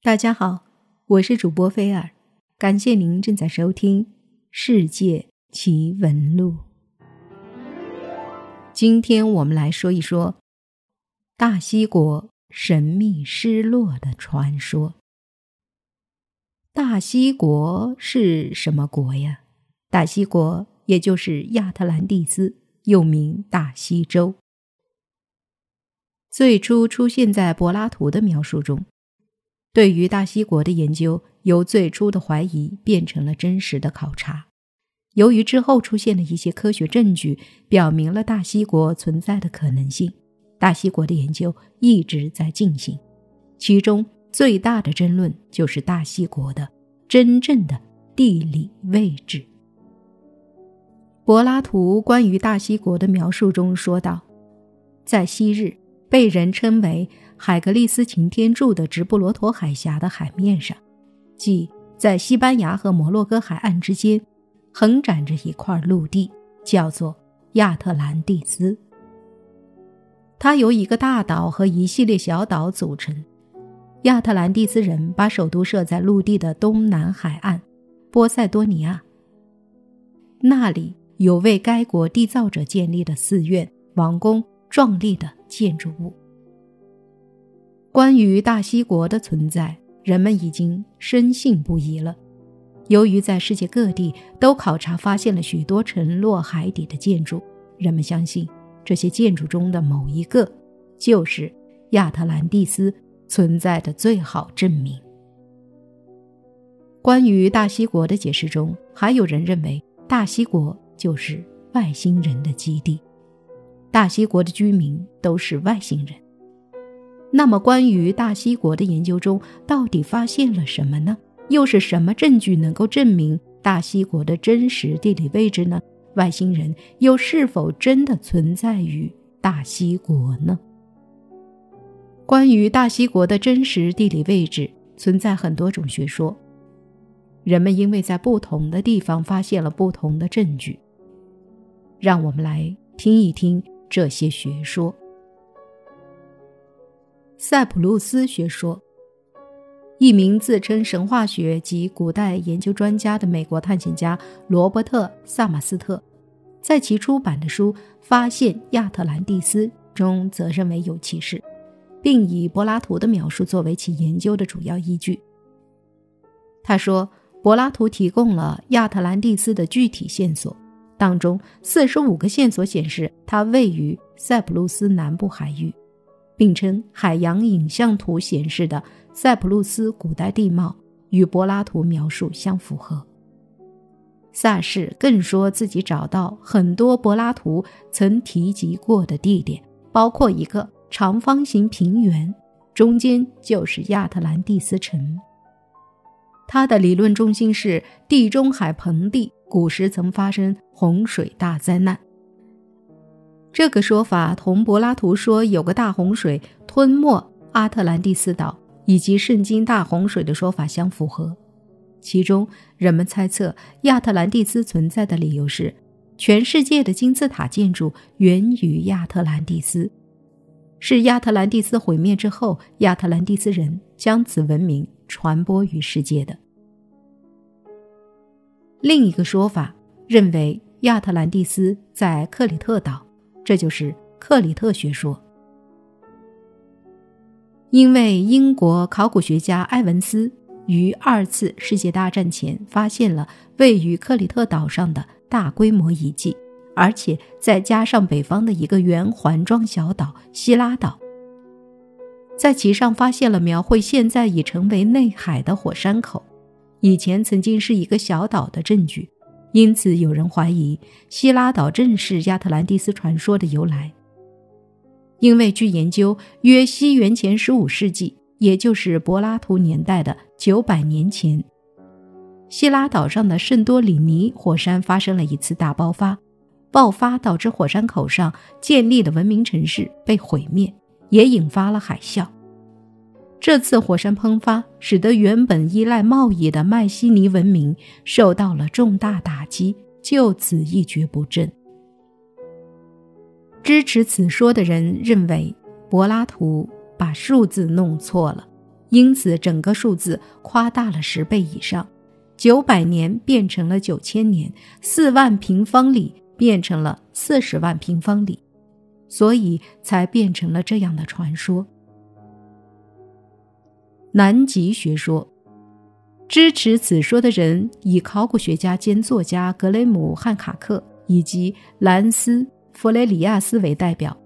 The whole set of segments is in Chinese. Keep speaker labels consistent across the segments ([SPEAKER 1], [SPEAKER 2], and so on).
[SPEAKER 1] 大家好，我是主播菲尔，感谢您正在收听《世界奇闻录》。今天我们来说一说大西国神秘失落的传说。大西国是什么国呀？大西国也就是亚特兰蒂斯，又名大西洲。最初出现在柏拉图的描述中。对于大西国的研究，由最初的怀疑变成了真实的考察。由于之后出现的一些科学证据，表明了大西国存在的可能性，大西国的研究一直在进行。其中最大的争论就是大西国的真正的地理位置。柏拉图关于大西国的描述中说道：“在昔日，被人称为。”海格力斯擎天柱的直布罗陀海峡的海面上，即在西班牙和摩洛哥海岸之间，横展着一块陆地，叫做亚特兰蒂斯。它由一个大岛和一系列小岛组成。亚特兰蒂斯人把首都设在陆地的东南海岸，波塞多尼亚。那里有为该国缔造者建立的寺院、王宫、壮丽的建筑物。关于大西国的存在，人们已经深信不疑了。由于在世界各地都考察发现了许多沉落海底的建筑，人们相信这些建筑中的某一个就是亚特兰蒂斯存在的最好证明。关于大西国的解释中，还有人认为大西国就是外星人的基地，大西国的居民都是外星人。那么，关于大西国的研究中，到底发现了什么呢？又是什么证据能够证明大西国的真实地理位置呢？外星人又是否真的存在于大西国呢？关于大西国的真实地理位置，存在很多种学说。人们因为在不同的地方发现了不同的证据，让我们来听一听这些学说。塞浦路斯学说，一名自称神话学及古代研究专家的美国探险家罗伯特·萨马斯特，在其出版的书《发现亚特兰蒂斯》中，则认为有其事，并以柏拉图的描述作为其研究的主要依据。他说，柏拉图提供了亚特兰蒂斯的具体线索，当中四十五个线索显示它位于塞浦路斯南部海域。并称海洋影像图显示的塞浦路斯古代地貌与柏拉图描述相符合。萨士更说自己找到很多柏拉图曾提及过的地点，包括一个长方形平原，中间就是亚特兰蒂斯城。他的理论中心是地中海盆地古时曾发生洪水大灾难。这个说法同柏拉图说有个大洪水吞没阿特兰蒂斯岛，以及圣经大洪水的说法相符合。其中，人们猜测亚特兰蒂斯存在的理由是，全世界的金字塔建筑源于亚特兰蒂斯，是亚特兰蒂斯毁灭之后，亚特兰蒂斯人将此文明传播于世界的。另一个说法认为亚特兰蒂斯在克里特岛。这就是克里特学说，因为英国考古学家埃文斯于二次世界大战前发现了位于克里特岛上的大规模遗迹，而且再加上北方的一个圆环状小岛希拉岛，在其上发现了描绘现在已成为内海的火山口，以前曾经是一个小岛的证据。因此，有人怀疑希拉岛正是亚特兰蒂斯传说的由来。因为据研究，约西元前十五世纪，也就是柏拉图年代的九百年前，希拉岛上的圣多里尼火山发生了一次大爆发，爆发导致火山口上建立的文明城市被毁灭，也引发了海啸。这次火山喷发使得原本依赖贸易的迈锡尼文明受到了重大打击，就此一蹶不振。支持此说的人认为，柏拉图把数字弄错了，因此整个数字夸大了十倍以上。九百年变成了九千年，四万平方里变成了四十万平方里，所以才变成了这样的传说。南极学说支持此说的人以考古学家兼作家格雷姆·汉卡克以及兰斯·弗雷里亚斯为代表。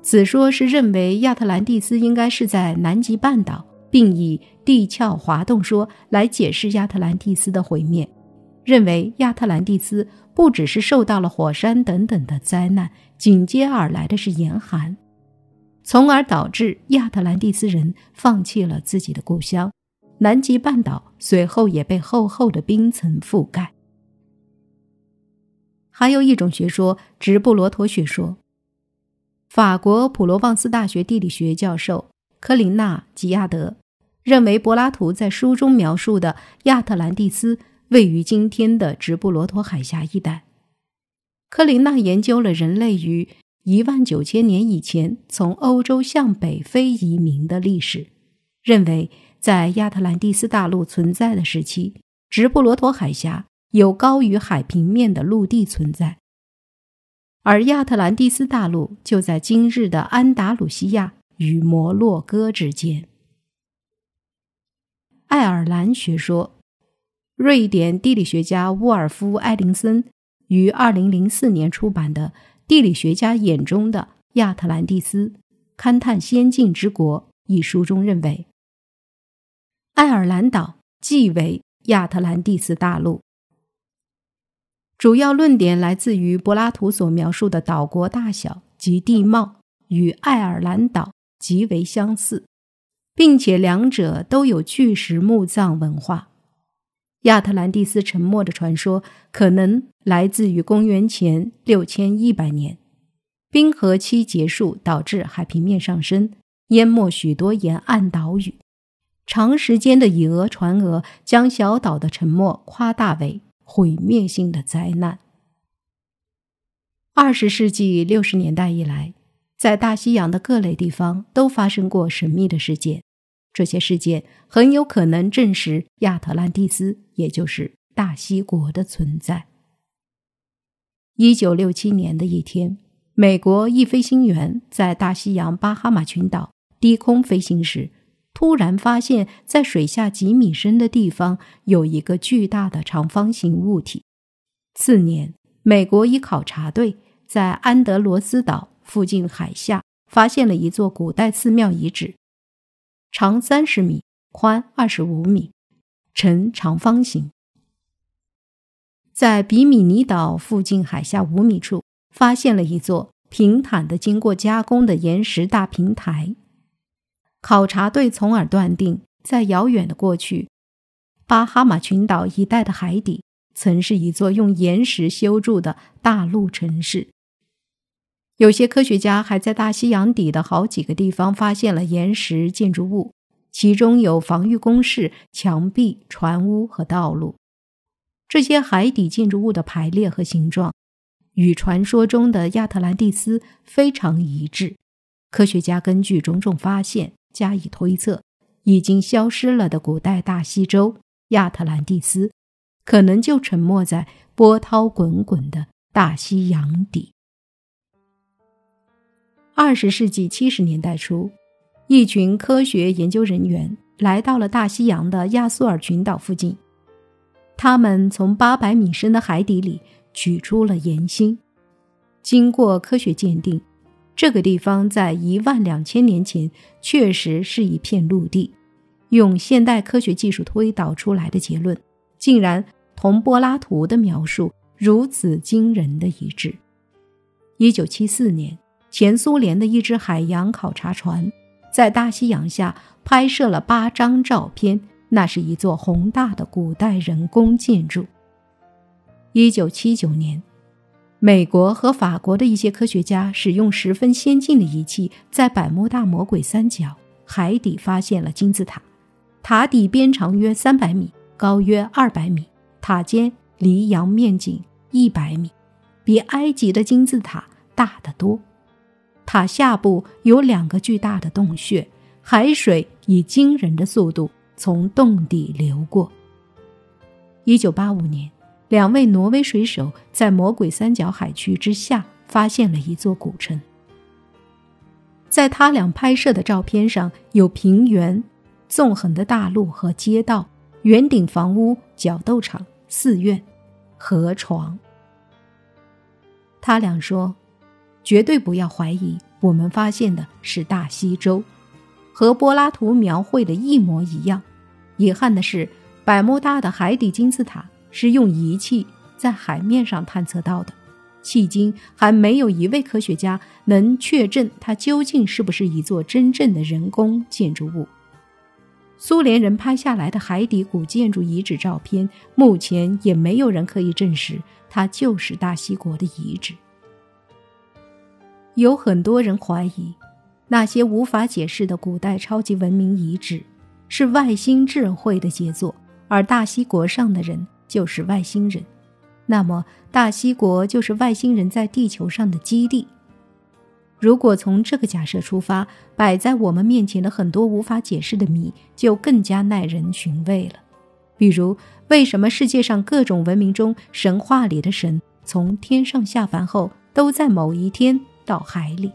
[SPEAKER 1] 此说是认为亚特兰蒂斯应该是在南极半岛。并以地壳滑动说来解释亚特兰蒂斯的毁灭，认为亚特兰蒂斯不只是受到了火山等等的灾难，紧接而来的是严寒，从而导致亚特兰蒂斯人放弃了自己的故乡。南极半岛随后也被厚厚的冰层覆盖。还有一种学说——直布罗陀学说。法国普罗旺斯大学地理学教授科林娜·吉亚德。认为柏拉图在书中描述的亚特兰蒂斯位于今天的直布罗陀海峡一带。科林纳研究了人类与一万九千年以前从欧洲向北非移民的历史，认为在亚特兰蒂斯大陆存在的时期，直布罗陀海峡有高于海平面的陆地存在，而亚特兰蒂斯大陆就在今日的安达鲁西亚与摩洛哥之间。爱尔兰学说，瑞典地理学家沃尔夫·艾林森于二零零四年出版的《地理学家眼中的亚特兰蒂斯：勘探先进之国》一书中认为，爱尔兰岛即为亚特兰蒂斯大陆。主要论点来自于柏拉图所描述的岛国大小及地貌与爱尔兰岛极为相似。并且两者都有巨石墓葬文化。亚特兰蒂斯沉没的传说可能来自于公元前六千一百年，冰河期结束导致海平面上升，淹没许多沿岸岛屿。长时间的以讹传讹，将小岛的沉没夸大为毁灭性的灾难。二十世纪六十年代以来，在大西洋的各类地方都发生过神秘的事件。这些事件很有可能证实亚特兰蒂斯，也就是大西国的存在。一九六七年的一天，美国一飞行员在大西洋巴哈马群岛低空飞行时，突然发现，在水下几米深的地方有一个巨大的长方形物体。次年，美国一考察队在安德罗斯岛附近海下发现了一座古代寺庙遗址。长三十米，宽二十五米，呈长方形。在比米尼岛附近海下五米处，发现了一座平坦的、经过加工的岩石大平台。考察队从而断定，在遥远的过去，巴哈马群岛一带的海底曾是一座用岩石修筑的大陆城市。有些科学家还在大西洋底的好几个地方发现了岩石建筑物，其中有防御工事、墙壁、船屋和道路。这些海底建筑物的排列和形状与传说中的亚特兰蒂斯非常一致。科学家根据种种发现加以推测，已经消失了的古代大西洲亚特兰蒂斯，可能就沉没在波涛滚滚的大西洋底。二十世纪七十年代初，一群科学研究人员来到了大西洋的亚速尔群岛附近。他们从八百米深的海底里取出了岩芯。经过科学鉴定，这个地方在一万两千年前确实是一片陆地。用现代科学技术推导出来的结论，竟然同柏拉图的描述如此惊人的一致。一九七四年。前苏联的一只海洋考察船在大西洋下拍摄了八张照片，那是一座宏大的古代人工建筑。一九七九年，美国和法国的一些科学家使用十分先进的仪器，在百慕大魔鬼三角海底发现了金字塔，塔底边长约三百米，高约二百米，塔尖离洋面仅一百米，比埃及的金字塔大得多。塔下部有两个巨大的洞穴，海水以惊人的速度从洞底流过。一九八五年，两位挪威水手在魔鬼三角海区之下发现了一座古城。在他俩拍摄的照片上有平原、纵横的大路和街道、圆顶房屋、角斗场、寺院、河床。他俩说：“绝对不要怀疑，我们发现的是大西洲，和柏拉图描绘的一模一样。遗憾的是，百慕大的海底金字塔是用仪器在海面上探测到的，迄今还没有一位科学家能确证它究竟是不是一座真正的人工建筑物。苏联人拍下来的海底古建筑遗址照片，目前也没有人可以证实。”它就是大西国的遗址。有很多人怀疑，那些无法解释的古代超级文明遗址是外星智慧的杰作，而大西国上的人就是外星人。那么，大西国就是外星人在地球上的基地。如果从这个假设出发，摆在我们面前的很多无法解释的谜就更加耐人寻味了。比如，为什么世界上各种文明中神话里的神从天上下凡后都在某一天到海里？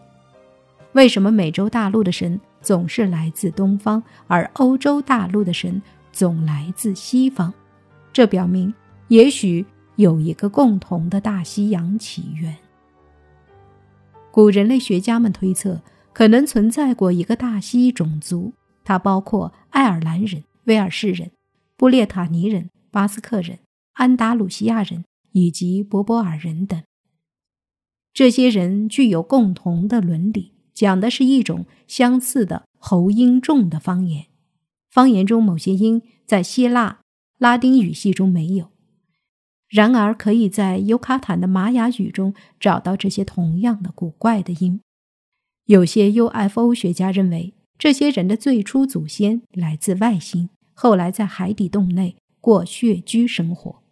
[SPEAKER 1] 为什么美洲大陆的神总是来自东方，而欧洲大陆的神总来自西方？这表明，也许有一个共同的大西洋起源。古人类学家们推测，可能存在过一个大西种族，它包括爱尔兰人、威尔士人。布列塔尼人、巴斯克人、安达鲁西亚人以及博波尔人等，这些人具有共同的伦理，讲的是一种相似的喉音重的方言。方言中某些音在希腊、拉丁语系中没有，然而可以在尤卡坦的玛雅语中找到这些同样的古怪的音。有些 UFO 学家认为，这些人的最初祖先来自外星。后来在海底洞内过穴居生活。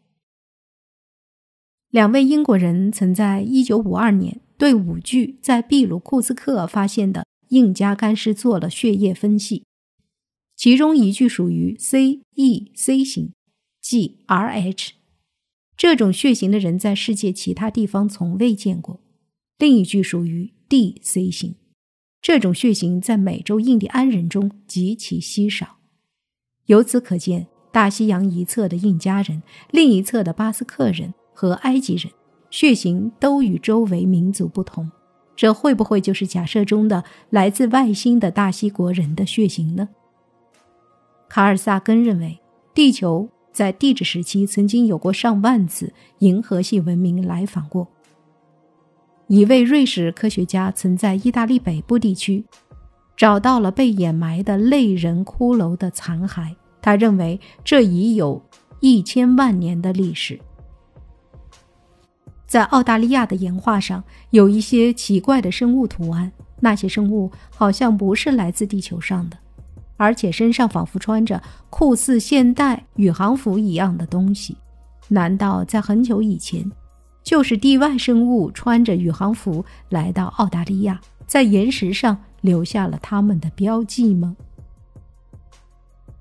[SPEAKER 1] 两位英国人曾在1952年对五具在秘鲁库斯克发现的印加干尸做了血液分析，其中一具属于 C E C 型，即 R H，这种血型的人在世界其他地方从未见过；另一具属于 D C 型，这种血型在美洲印第安人中极其稀少。由此可见，大西洋一侧的印加人、另一侧的巴斯克人和埃及人血型都与周围民族不同。这会不会就是假设中的来自外星的大西国人的血型呢？卡尔萨根认为，地球在地质时期曾经有过上万次银河系文明来访过。一位瑞士科学家曾在意大利北部地区。找到了被掩埋的类人骷髅的残骸，他认为这已有一千万年的历史。在澳大利亚的岩画上有一些奇怪的生物图案，那些生物好像不是来自地球上的，而且身上仿佛穿着酷似现代宇航服一样的东西。难道在很久以前，就是地外生物穿着宇航服来到澳大利亚，在岩石上？留下了他们的标记吗？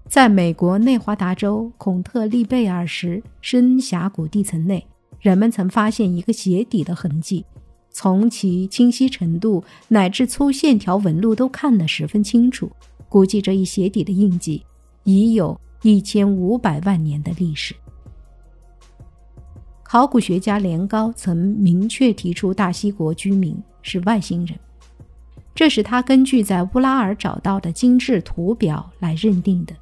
[SPEAKER 1] 在美国内华达州孔特利贝尔时深峡谷地层内，人们曾发现一个鞋底的痕迹，从其清晰程度乃至粗线条纹路都看得十分清楚。估计这一鞋底的印记已有一千五百万年的历史。考古学家连高曾明确提出，大西国居民是外星人。这是他根据在乌拉尔找到的精致图表来认定的。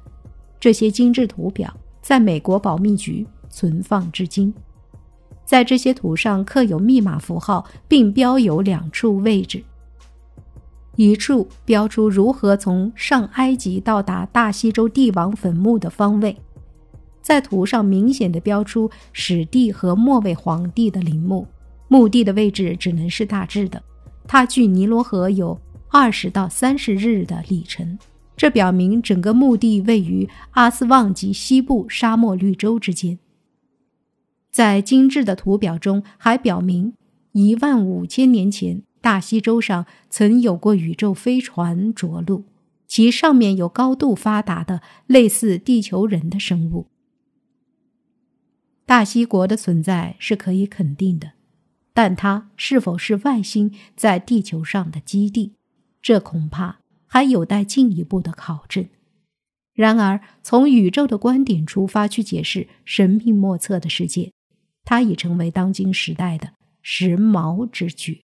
[SPEAKER 1] 这些精致图表在美国保密局存放至今。在这些图上刻有密码符号，并标有两处位置：一处标出如何从上埃及到达大西洲帝王坟墓的方位，在图上明显的标出始帝和末位皇帝的陵墓，墓地的位置只能是大致的。它距尼罗河有二十到三十日的里程，这表明整个墓地位于阿斯旺及西部沙漠绿洲之间。在精致的图表中，还表明一万五千年前大西洲上曾有过宇宙飞船着陆，其上面有高度发达的类似地球人的生物。大西国的存在是可以肯定的，但它是否是外星在地球上的基地，这恐怕还有待进一步的考证。然而，从宇宙的观点出发去解释神秘莫测的世界，它已成为当今时代的时髦之举。